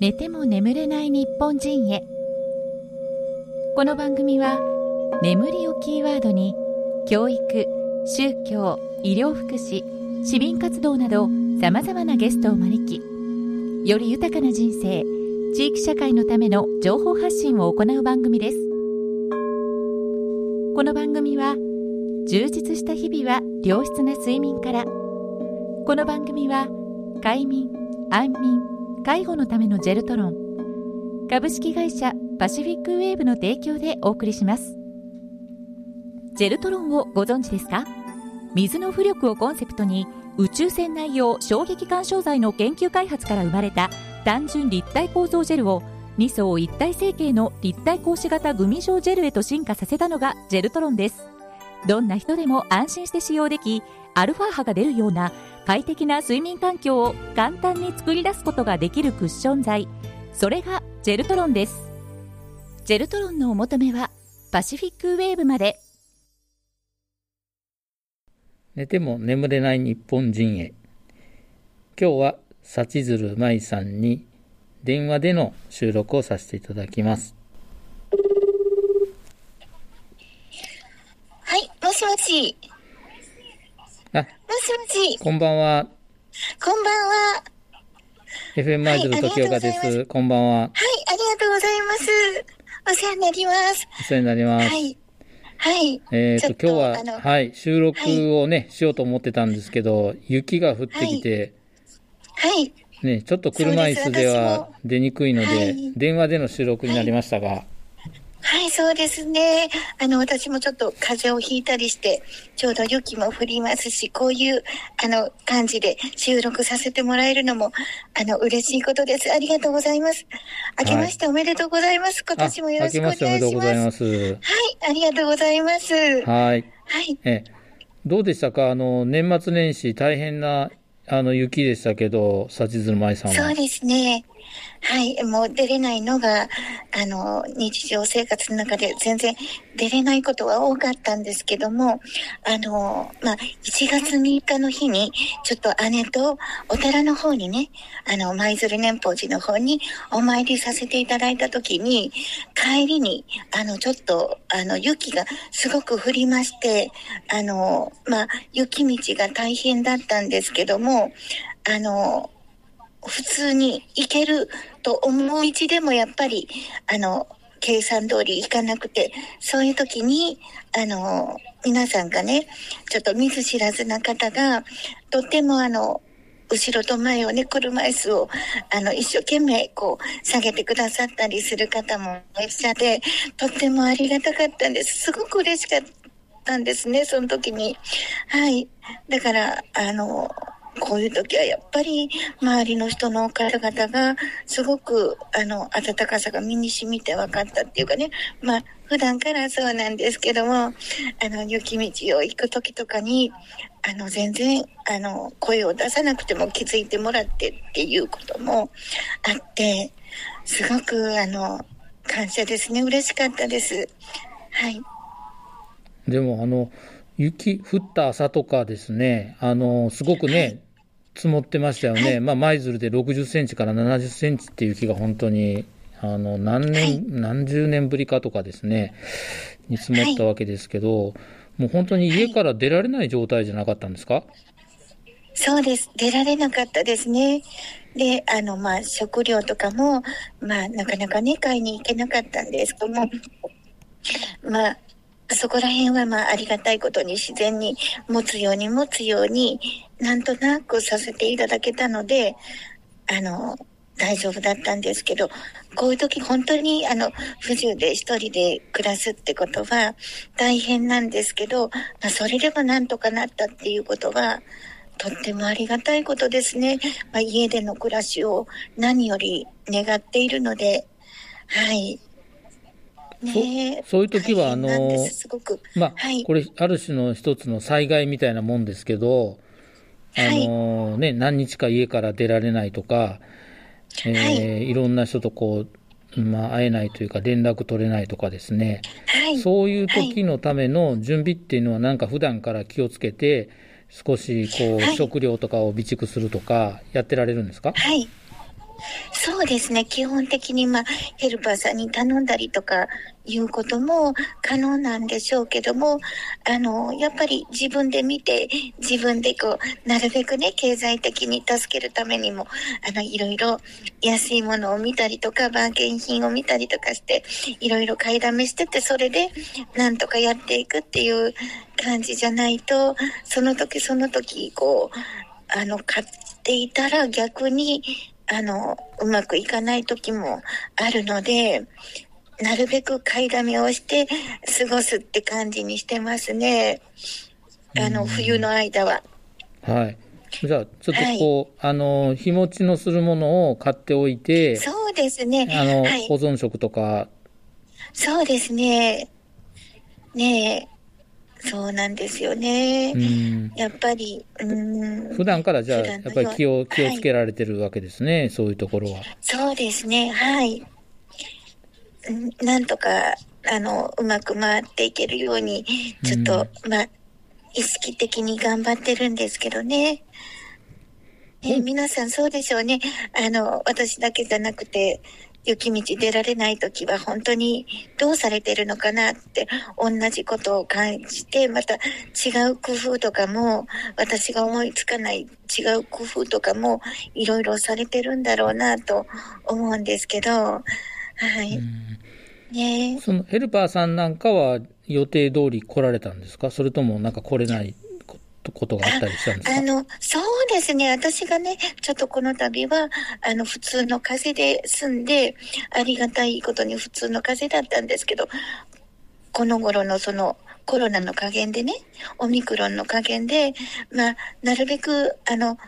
寝ても眠れない日本人へ。この番組は眠りをキーワードに教育宗教医療福祉市民活動などさまざまなゲストを招きより豊かな人生地域社会のための情報発信を行う番組です。この番組は充実した日々は良質な睡眠から。この番組は快眠安眠介護のためのジェルトロン。株式会社パシフィックウェーブの提供でお送りします。ジェルトロンをご存知ですか？水の浮力をコンセプトに宇宙船内用衝撃干渉剤の研究開発から生まれた単純立体構造ジェルを2層一体成形の立体格子型グミ状ジェルへと進化させたのがジェルトロンです。どんな人でも安心して使用できアルファ波が出るような快適な睡眠環境を簡単に作り出すことができるクッション材それがジェルトロンです。ジェルトロンのお求めはパシフィックウェーブまで。寝ても眠れない日本人へ。今日は幸鶴舞さんに電話での収録をさせていただきます。はい、もしもし。あもしもし。こんばんはこんばんは。FM 舞鶴時岡ではいすこんばんははい、ありがとうございます。お世話になります。お世話になります、はい。はい。えー、と今日は、はい、収録をね、しようと思ってたんですけど、雪が降ってきて、はい。ね、ちょっと車椅子ではです出にくいので、はい電話での収録になりましたが、はい、そうですね。あの、私もちょっと風邪をひいたりして、ちょうど雪も降りますし、こういう、あの、感じで収録させてもらえるのも、あの、嬉しいことです。ありがとうございます。明けましておめでとうございます。今あ、年もよろしくお願いします。しておめでとうございます。はい、ありがとうございます。はい。はい。え、どうでしたか？あの、年末年始大変な、あの、雪でしたけど、幸鶴舞さんは。そうですね。はい。もう出れないのが、あの、日常生活の中で全然出れないことは多かったんですけども、あの、まあ、1月3日の日に、ちょっと姉とお寺の方にね、あの、舞鶴年宝寺の方にお参りさせていただいたときに、帰りに、あの、ちょっと、あの、雪がすごく降りまして、あの、まあ、雪道が大変だったんですけども、あの、普通に行けると思う道でもやっぱり、あの、計算通り行かなくて、そういう時に、あの、皆さんがね、ちょっと見ず知らずな方が、とってもあの、後ろと前をね、車椅子を、あの、一生懸命、こう、下げてくださったりする方もいらっしゃって、とってもありがたかったんです。すごく嬉しかったんですね、その時に。はい。だから、あの、こういう時はやっぱり周りの人の方々がすごくあの温かさが身に染みて分かったっていうかね。まあ普段からそうなんですけどもあの雪道を行く時とかにあの全然あの声を出さなくても気づいてもらってっていうこともあってすごくあの感謝ですね。嬉しかったです。はい。でも、あの、雪降った朝とかですね、あの、すごくね、積もってましたよね。まあ、舞鶴で60センチから70センチっていう雪が本当に、あの、何年、はい何十年ぶりかとかですね、に積もったわけですけど、もう本当に家から出られない状態じゃなかったんですか、そうです。出られなかったですね。で、あの、まあ、食料とかも、まあ、なかなかね、買いに行けなかったんですけども、まあ、そこら辺は、まあ、ありがたいことに自然に持つように持つように、なんとなくさせていただけたので、あの、大丈夫だったんですけど、こういう時本当にあの不自由で一人で暮らすってことは大変なんですけど、まあ、それでもなんとかなったっていうことはとってもありがたいことですね。まあ、家での暮らしを何より願っているので、はい。ね。えそそういう時はあのすすごく。まあ、はい。これ、ある種の一つの災害みたいなもんですけど、あのね、何日か家から出られないとか、えーはい。い、ろんな人とこう、まあ、会えないというか、連絡取れないとかですね、はい。そういう時のための準備っていうのは、なんか普段から気をつけて、少しこう、はい。食料とかを備蓄するとか、やってられるんですか？はい。そうですね。基本的に、まあ、ヘルパーさんに頼んだりとかいうことも可能なんでしょうけども、あの、やっぱり自分で見て、自分でこう、なるべくね、経済的に助けるためにも、あの、いろいろ安いものを見たりとか、バーゲン品を見たりとかして、いろいろ買いだめしてて、それでなんとかやっていくっていう感じじゃないと、その時その時、こう、あの、買っていたら逆に、あの、うまくいかない時もあるので、なるべく買いだめをして過ごすって感じにしてますね。あの、冬の間は。はい。じゃあ、ちょっとこう、あの、日持ちのするものを買っておいて、そうですね。あの、はい保存食とか、そうですね。ねえ。そうなんですよね。うん、やっぱり、うん。普段からじゃあ、やっぱり気を、気をはいつけられてるわけですね、そういうところは。そうですね。はい。うんなんとか、あの、うまく回っていけるように、ちょっと、まあ、意識的に頑張ってるんですけどね。ねうん皆さんそうでしょうね。あの、私だけじゃなくて、雪道出られない時は本当にどうされてるのかなって同じことを感じて、また違う工夫とかも、私が思いつかない違う工夫とかもいろいろされてるんだろうなと思うんですけど、はい。ね。そのヘルパーさんなんかは予定通り来られたんですか？それともなんか来れない？ことがあったりしたんですか？あの、そうですね。私がね、ちょっとこの度は、あの、普通の風邪で済んで、ありがたいことに普通の風邪だったんですけど、この頃のそのコロナの加減でね、オミクロンの加減で、まあ、なるべく、あの、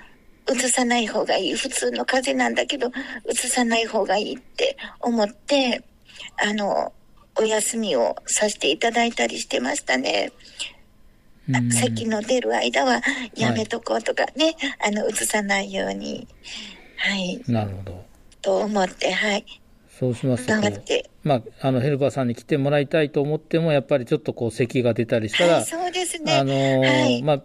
移さない方がいい。普通の風邪なんだけど、移さない方がいいって思って、あの、お休みをさせていただいたりしてましたね。うん咳の出る間はやめとこうとかね、あの、移さないように、はい、なるほど。と思って、はい、そうしますと。まあ、あのヘルパーさんに来てもらいたいと思っても、やっぱりちょっとこう咳が出たりしたら、はい、そうですね。あのーはいまあ、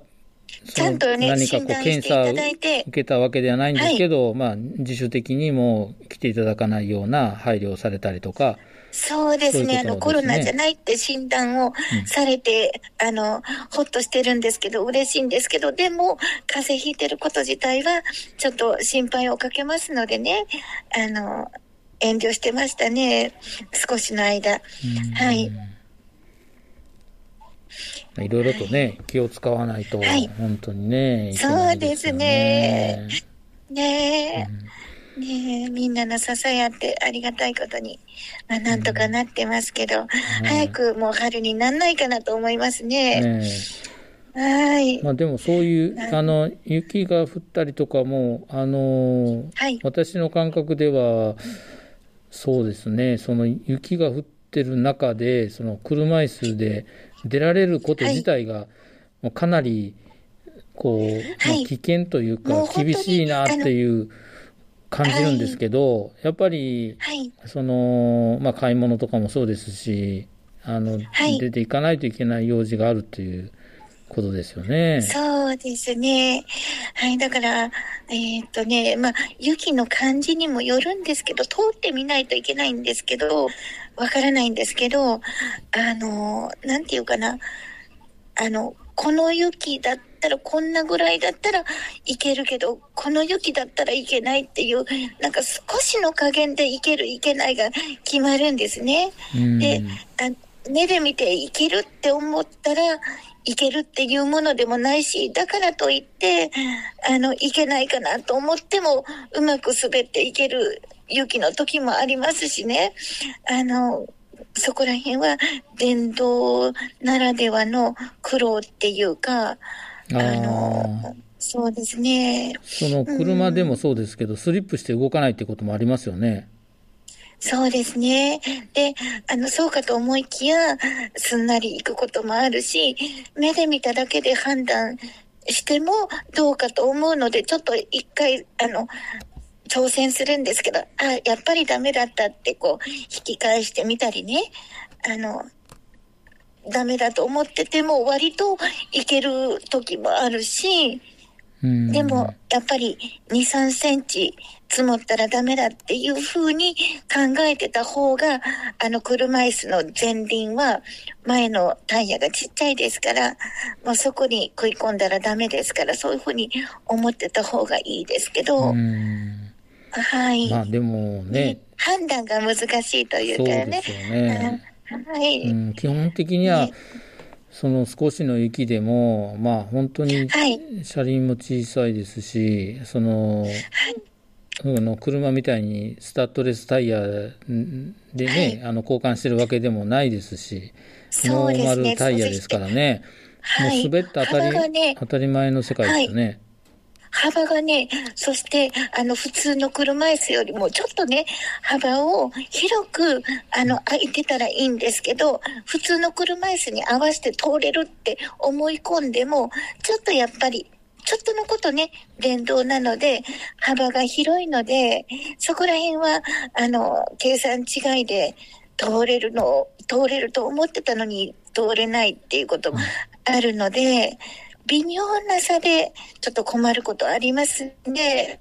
ちゃんとね、何かこう検査を受、けたわけではないんですけど、まあ、自主的にもう来ていただかないような配慮をされたりとか、そうですね、そういうあの、コロナじゃないって診断をされて、あの、ほっとしてるんですけど、嬉しいんですけど、でも、風邪ひいてること自体は、ちょっと心配をかけますのでね、あの、遠慮してましたね、少しの間。はい。いろいろとね、気を使わないと、はい。本当にね、いけそうですよね。ね。え、ねえ、みんなの支え合ってありがたいことに、まあ、なんとかなってますけど、早くもう春になんないかなと思いますね。ねはい。まあ、でもそういう、あの、雪が降ったりとかも、あの、はい。私の感覚では、そうですね、その雪が降ってる中で、その車椅子で出られること自体が、もうかなり、こう、まあはい危険というもか厳しいなっていう感じるんですけど、やっぱり、はい。その、まあ、買い物とかもそうですし、あの、はい出ていかないといけない用事があるということですよね。そうですね。はい。だから、えーっとね、まあ、雪の感じにもよるんですけど、通ってみないといけないんですけど、わからないんですけど、あの、なんていうかな、あの、この雪だったら、こんなぐらいだったらいけるけど、この雪だったらいけないっていう、なんか少しの加減でいける、いけないが決まるんですね。うんであ目で見ていけるって思ったらいけるっていうものでもないしだからといってあのいけないかなと思ってもうまく滑っていける雪の時もありますしねあのそこら辺は電動ならではの苦労っていうかああのそうですねその車でもそうですけど、スリップして動かないってこともありますよね。そうですね。で、あの、そうかと思いきや、すんなり行くこともあるし、目で見ただけで判断してもどうかと思うので、ちょっと一回、あの、挑戦するんですけど、あ、やっぱりダメだったって、こう、引き返してみたりね、あの、ダメだと思ってても、割といける時もあるし、うんでも、やっぱり2、3センチ積もったらダメだっていうふうに考えてた方が、あの車椅子の前輪は前のタイヤがちっちゃいですから、もうそこに食い込んだらダメですから、そういうふうに思ってた方がいいですけど、うんはい。まあでもね、判断が難しいというそうかね。ですよね。はい。うん、基本的にはね、その少しの雪でも、まあ本当にはい。車輪も小さいですし、その、あの車みたいにスタッドレスタイヤでね、あの交換してるわけでもないですし、ノーマ。ルタイヤですからね、もうはい。滑って当たり、ね、当たり前の世界ですよね。幅がね、そして、あの、普通の車椅子よりも、ちょっとね、幅を広く、あの、空いてたらいいんですけど、普通の車椅子に合わせて通れるって思い込んでも、ちょっとやっぱり、ちょっとのことね、電動なので、幅が広いので、そこら辺は、あの、計算違いで通れるの、通れると思ってたのに通れないっていうこともあるので、微妙な差でちょっと困ることありますね。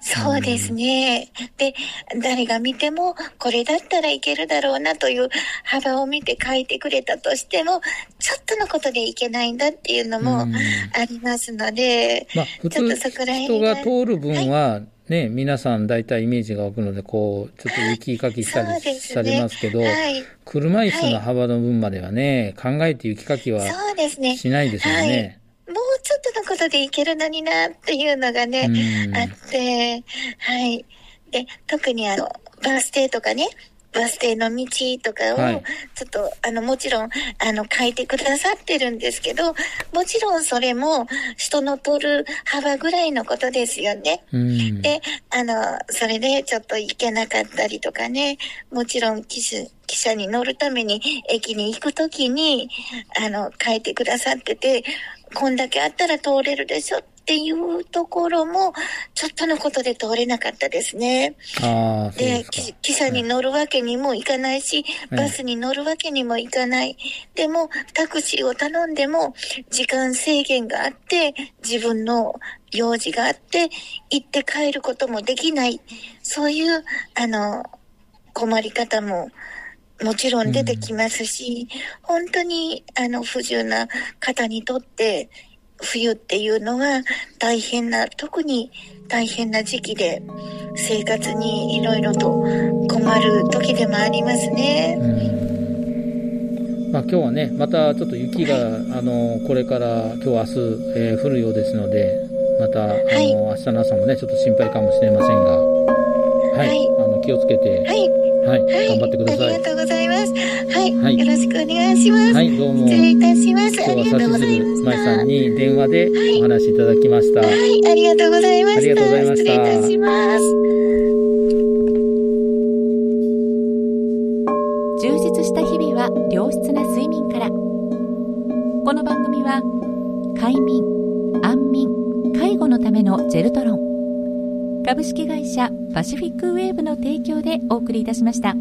そうですね。で、誰が見ても、これだったらいけるだろうなという幅を見て書いてくれたとしても、ちょっとのことでいけないんだっていうのもうんありますので、まあ普ちょっ通とそこら辺人が通る分はね、皆さん大体イメージが湧くので、こう、ちょっと雪かきしたりされますけど、はい。車椅子の幅の分まではね、考えて雪かきは。しないですよね。もうちょっとのことでいけるのになっていうのがね、うんあって、はい。で、特にあの、バースデーとかね、バースデーの道とかを、はいちょっと、あの、もちろん、あの、書いてくださってるんですけど、もちろんそれも、人の取る幅ぐらいのことですよね。うん。で、あの、それでちょっと行けなかったりとかね、もちろん汽車、汽車に乗るために駅に行くときに、あの、書いてくださってて、こんだけあったら通れるでしょっていうところも、ちょっとのことで通れなかったですね。あでで汽車に乗るわけにもいかないし、うんバスに乗るわけにもいかない。でも、タクシーを頼んでも、時間制限があって、自分の用事があって、行って帰ることもできない。そういう、あの、困り方も、もちろん出てきますし、本当に、あの、不自由な方にとって、冬っていうのは大変な、特に大変な時期で、生活にいろいろと困る時でもありますね。うん。まあ、今日はね、またちょっと雪が、あの、これから今日明日、えー降るようですので、また、あの、い。明日の朝もね、ちょっと心配かもしれませんが、はい、はい。あの、気をつけて、はい。はい、はい。頑張ってくださいありが。とうございます。はい。はいよろしくお願いします。はい、どうも、失礼いたします。あ今日はりがとうございました。指鶴舞さんに電話でお話しいただきました。はい、ありがとうございました。ありがとうございました失礼いたします。充実した日々は良質な睡眠からこの番組は快眠安眠介護のためのジェルトロン株式会社パシフィックウェーブの提供でお送りいたしました。